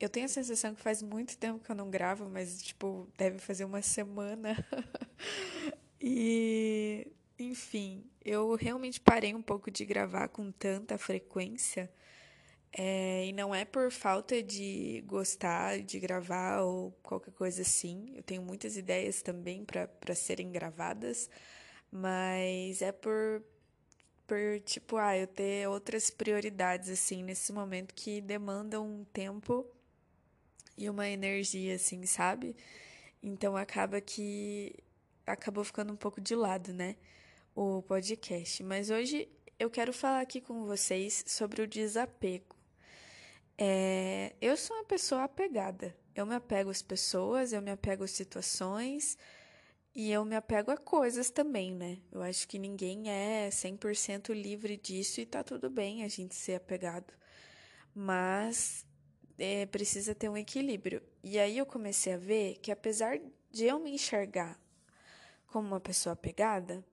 Eu tenho a sensação que faz muito tempo que eu não gravo, mas, tipo, deve fazer uma semana. e, enfim, eu realmente parei um pouco de gravar com tanta frequência. É... E não é por falta de gostar de gravar ou qualquer coisa assim. Eu tenho muitas ideias também para serem gravadas, mas é por por tipo, ah, eu ter outras prioridades assim nesse momento que demandam um tempo e uma energia assim, sabe? Então acaba que acabou ficando um pouco de lado, né? O podcast. Mas hoje eu quero falar aqui com vocês sobre o desapego. É, eu sou uma pessoa apegada. Eu me apego às pessoas, eu me apego às situações e eu me apego a coisas também, né? Eu acho que ninguém é 100% livre disso e tá tudo bem a gente ser apegado. Mas é, precisa ter um equilíbrio. E aí eu comecei a ver que apesar de eu me enxergar como uma pessoa apegada,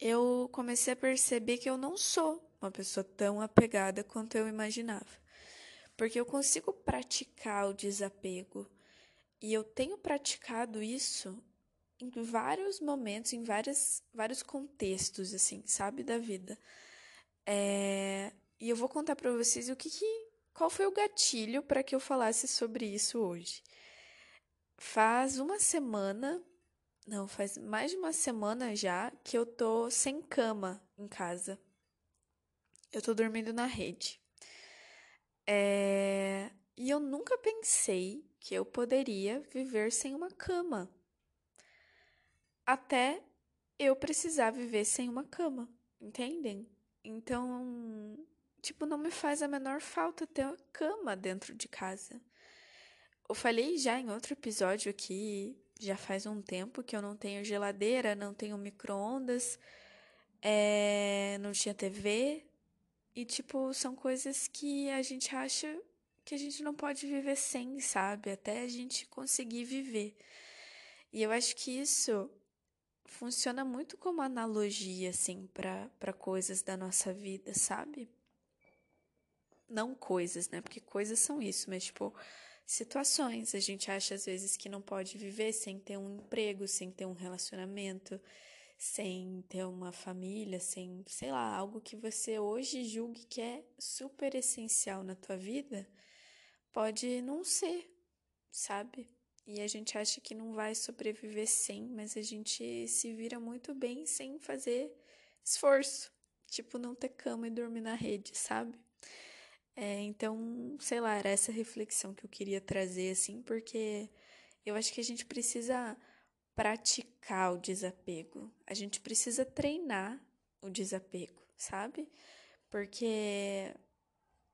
eu comecei a perceber que eu não sou uma pessoa tão apegada quanto eu imaginava. Porque eu consigo praticar o desapego. E eu tenho praticado isso em vários momentos, em várias, vários contextos, assim, sabe, da vida. É... E eu vou contar para vocês o que, que qual foi o gatilho para que eu falasse sobre isso hoje. Faz uma semana, não, faz mais de uma semana já que eu tô sem cama em casa. Eu tô dormindo na rede. É... E eu nunca pensei que eu poderia viver sem uma cama até eu precisar viver sem uma cama, entendem? Então, tipo, não me faz a menor falta ter uma cama dentro de casa. Eu falei já em outro episódio aqui, já faz um tempo que eu não tenho geladeira, não tenho micro-ondas, é, não tinha TV. E, tipo, são coisas que a gente acha que a gente não pode viver sem, sabe? Até a gente conseguir viver. E eu acho que isso funciona muito como analogia, assim, para coisas da nossa vida, sabe? Não coisas, né? Porque coisas são isso, mas, tipo, situações. A gente acha, às vezes, que não pode viver sem ter um emprego, sem ter um relacionamento, sem ter uma família, sem, sei lá, algo que você hoje julgue que é super essencial na tua vida, pode não ser, sabe? E a gente acha que não vai sobreviver sem, mas a gente se vira muito bem sem fazer esforço. Tipo, não ter cama e dormir na rede, sabe? É, então, sei lá, era essa reflexão que eu queria trazer, assim, porque eu acho que a gente precisa praticar o desapego. A gente precisa treinar o desapego, sabe? Porque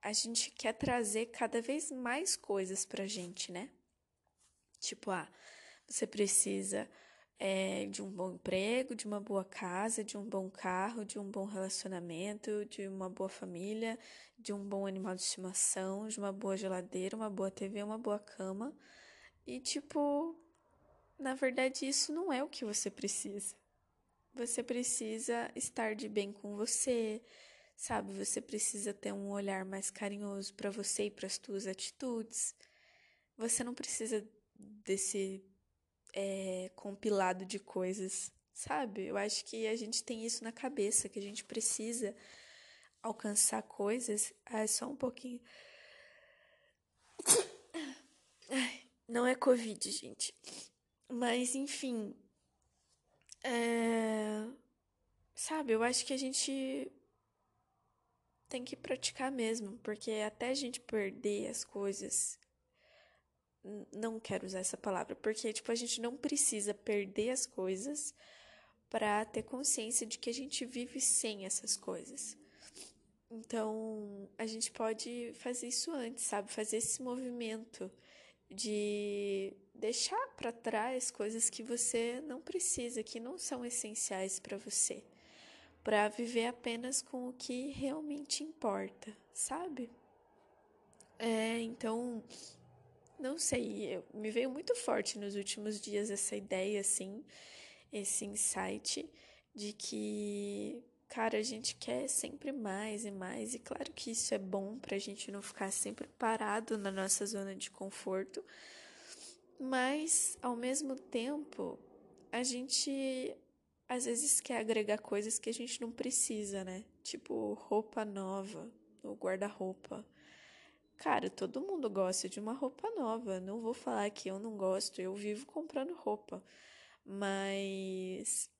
a gente quer trazer cada vez mais coisas pra gente, né? Tipo, ah, você precisa é, de um bom emprego, de uma boa casa, de um bom carro, de um bom relacionamento, de uma boa família, de um bom animal de estimação, de uma boa geladeira, uma boa TV, uma boa cama. E, tipo, na verdade, isso não é o que você precisa. Você precisa estar de bem com você, sabe? Você precisa ter um olhar mais carinhoso para você e para as suas atitudes. Você não precisa desse é, compilado de coisas, sabe? Eu acho que a gente tem isso na cabeça, que a gente precisa alcançar coisas. Ah, só um pouquinho. Não é Covid, gente. Mas, enfim. É... Sabe, eu acho que a gente tem que praticar mesmo, porque até a gente perder as coisas não quero usar essa palavra, porque tipo a gente não precisa perder as coisas para ter consciência de que a gente vive sem essas coisas. Então, a gente pode fazer isso antes, sabe? Fazer esse movimento de deixar para trás coisas que você não precisa, que não são essenciais para você, para viver apenas com o que realmente importa, sabe? É, então, não sei, eu, me veio muito forte nos últimos dias essa ideia, assim, esse insight de que, cara, a gente quer sempre mais e mais, e claro que isso é bom pra gente não ficar sempre parado na nossa zona de conforto, mas ao mesmo tempo, a gente às vezes quer agregar coisas que a gente não precisa, né? Tipo roupa nova, o guarda-roupa Cara, todo mundo gosta de uma roupa nova. Não vou falar que eu não gosto, eu vivo comprando roupa. Mas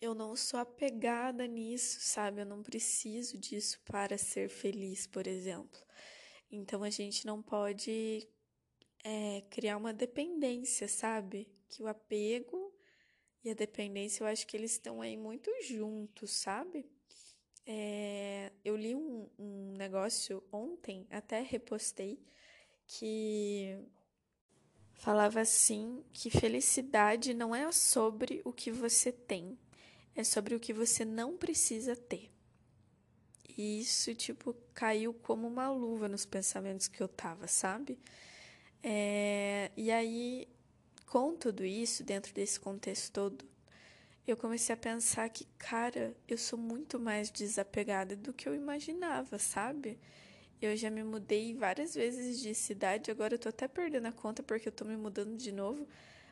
eu não sou apegada nisso, sabe? Eu não preciso disso para ser feliz, por exemplo. Então a gente não pode é, criar uma dependência, sabe? Que o apego e a dependência eu acho que eles estão aí muito juntos, sabe? É, eu li um, um negócio ontem, até repostei, que falava assim que felicidade não é sobre o que você tem, é sobre o que você não precisa ter. E isso, tipo, caiu como uma luva nos pensamentos que eu tava, sabe? É, e aí, com tudo isso, dentro desse contexto todo, eu comecei a pensar que, cara, eu sou muito mais desapegada do que eu imaginava, sabe? Eu já me mudei várias vezes de cidade, agora eu tô até perdendo a conta porque eu tô me mudando de novo,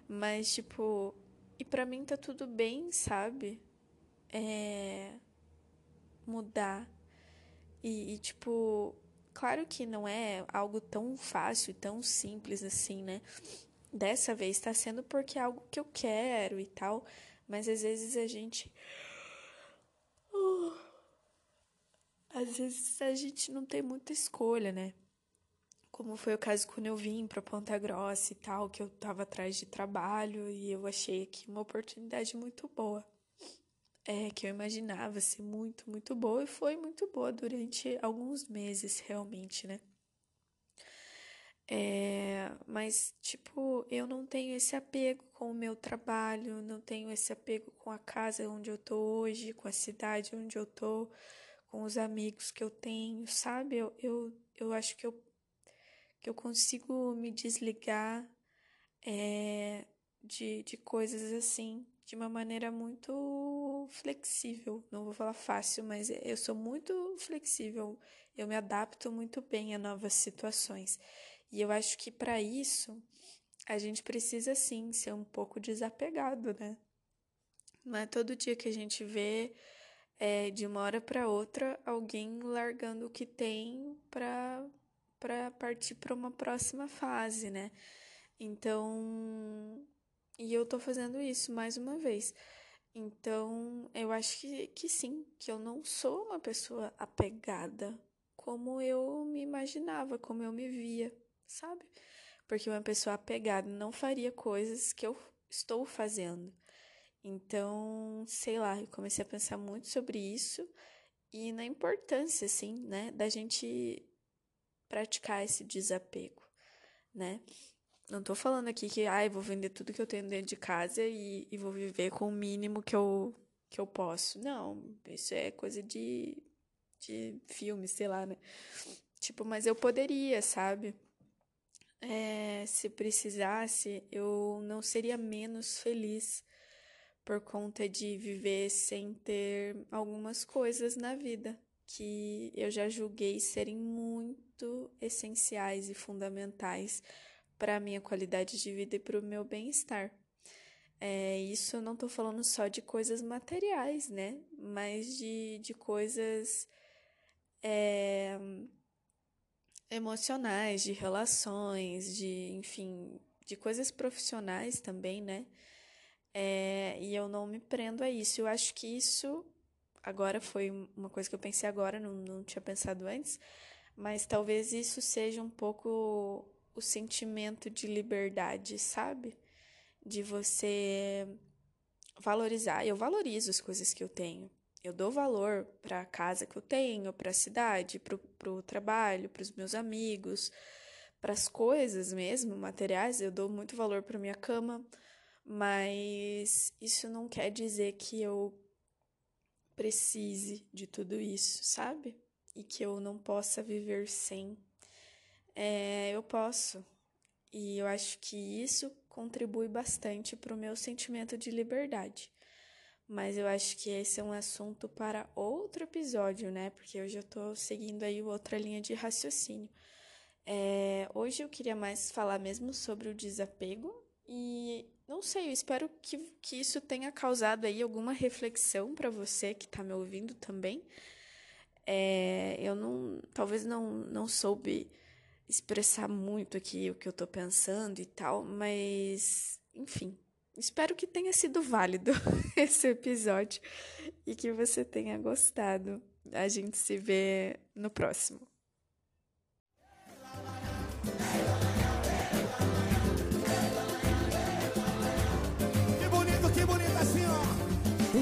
mas tipo, e para mim tá tudo bem, sabe? É mudar. E, e, tipo, claro que não é algo tão fácil e tão simples assim, né? Dessa vez tá sendo porque é algo que eu quero e tal. Mas às vezes a gente. Uh, às vezes a gente não tem muita escolha, né? Como foi o caso quando eu vim para Ponta Grossa e tal, que eu tava atrás de trabalho e eu achei aqui uma oportunidade muito boa. É, que eu imaginava ser muito, muito boa e foi muito boa durante alguns meses, realmente, né? É, mas, tipo, eu não tenho esse apego com o meu trabalho, não tenho esse apego com a casa onde eu tô hoje, com a cidade onde eu tô, com os amigos que eu tenho, sabe? Eu, eu, eu acho que eu, que eu consigo me desligar é, de, de coisas assim, de uma maneira muito flexível. Não vou falar fácil, mas eu sou muito flexível, eu me adapto muito bem a novas situações. E eu acho que para isso a gente precisa sim ser um pouco desapegado, né? Não é todo dia que a gente vê é, de uma hora para outra alguém largando o que tem para para partir para uma próxima fase, né? Então, e eu tô fazendo isso mais uma vez. Então, eu acho que, que sim, que eu não sou uma pessoa apegada como eu me imaginava, como eu me via sabe? Porque uma pessoa apegada não faria coisas que eu estou fazendo. Então, sei lá, eu comecei a pensar muito sobre isso e na importância, assim, né, da gente praticar esse desapego, né? Não tô falando aqui que, ai, ah, vou vender tudo que eu tenho dentro de casa e, e vou viver com o mínimo que eu, que eu posso. Não, isso é coisa de, de filme, sei lá, né? Tipo, mas eu poderia, sabe? É, se precisasse, eu não seria menos feliz por conta de viver sem ter algumas coisas na vida que eu já julguei serem muito essenciais e fundamentais para a minha qualidade de vida e para o meu bem-estar. É, isso eu não estou falando só de coisas materiais, né? Mas de, de coisas é, emocionais, de relações, de, enfim, de coisas profissionais também, né? É, e eu não me prendo a isso. Eu acho que isso agora foi uma coisa que eu pensei agora, não, não tinha pensado antes, mas talvez isso seja um pouco o sentimento de liberdade, sabe? De você valorizar. Eu valorizo as coisas que eu tenho. Eu dou valor para a casa que eu tenho, para a cidade, para o trabalho, para os meus amigos, para as coisas mesmo, materiais, eu dou muito valor para minha cama, mas isso não quer dizer que eu precise de tudo isso, sabe? E que eu não possa viver sem. É, eu posso. E eu acho que isso contribui bastante para o meu sentimento de liberdade. Mas eu acho que esse é um assunto para outro episódio, né? Porque hoje eu tô seguindo aí outra linha de raciocínio. É, hoje eu queria mais falar mesmo sobre o desapego e não sei, eu espero que, que isso tenha causado aí alguma reflexão para você que está me ouvindo também. É, eu não, talvez não, não soube expressar muito aqui o que eu tô pensando e tal, mas enfim, espero que tenha sido válido esse episódio e que você tenha gostado. A gente se vê no próximo.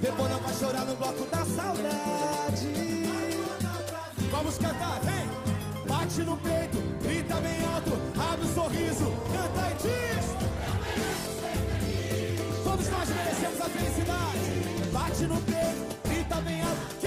Depois não vai chorar no bloco da saudade. Vamos cantar, vem! Bate no peito, grita bem alto, abre um sorriso, canta e diz. Todos nós merecemos a felicidade. Bate no peito, grita bem alto.